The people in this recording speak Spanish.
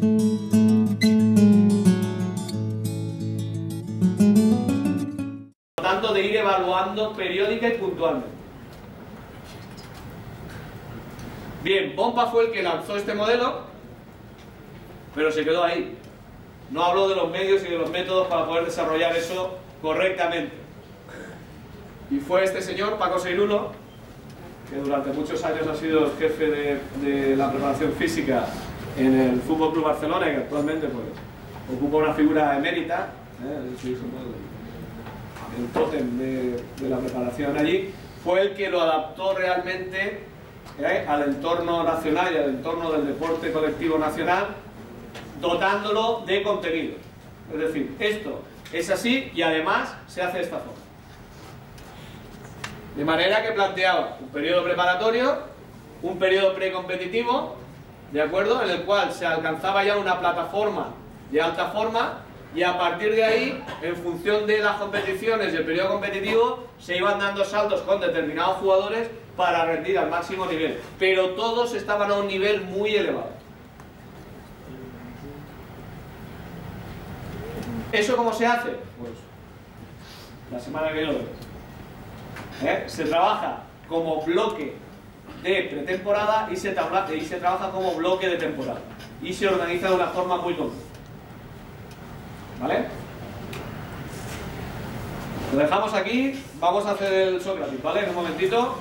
Por lo tanto, de ir evaluando periódica y puntualmente. Bien, Pompa fue el que lanzó este modelo, pero se quedó ahí. No habló de los medios y de los métodos para poder desarrollar eso correctamente. Y fue este señor, Paco Seirulo, que durante muchos años ha sido jefe de, de la preparación física en el Fútbol Club Barcelona que actualmente pues, ocupa una figura emérita, ¿eh? El, el tótem de, de la preparación allí, fue el que lo adaptó realmente ¿eh? al entorno nacional y al entorno del deporte colectivo nacional, dotándolo de contenido. Es decir, esto es así y además se hace de esta forma. De manera que planteaba un periodo preparatorio, un periodo precompetitivo, ¿de acuerdo? En el cual se alcanzaba ya una plataforma de alta forma y a partir de ahí, en función de las competiciones y el periodo competitivo, se iban dando saltos con determinados jugadores para rendir al máximo nivel. Pero todos estaban a un nivel muy elevado. ¿Eso cómo se hace? Pues la semana que viene. ¿Eh? Se trabaja como bloque de pretemporada y se, y se trabaja como bloque de temporada. Y se organiza de una forma muy concreta. ¿Vale? Lo dejamos aquí, vamos a hacer el Sócrates, ¿vale? En un momentito.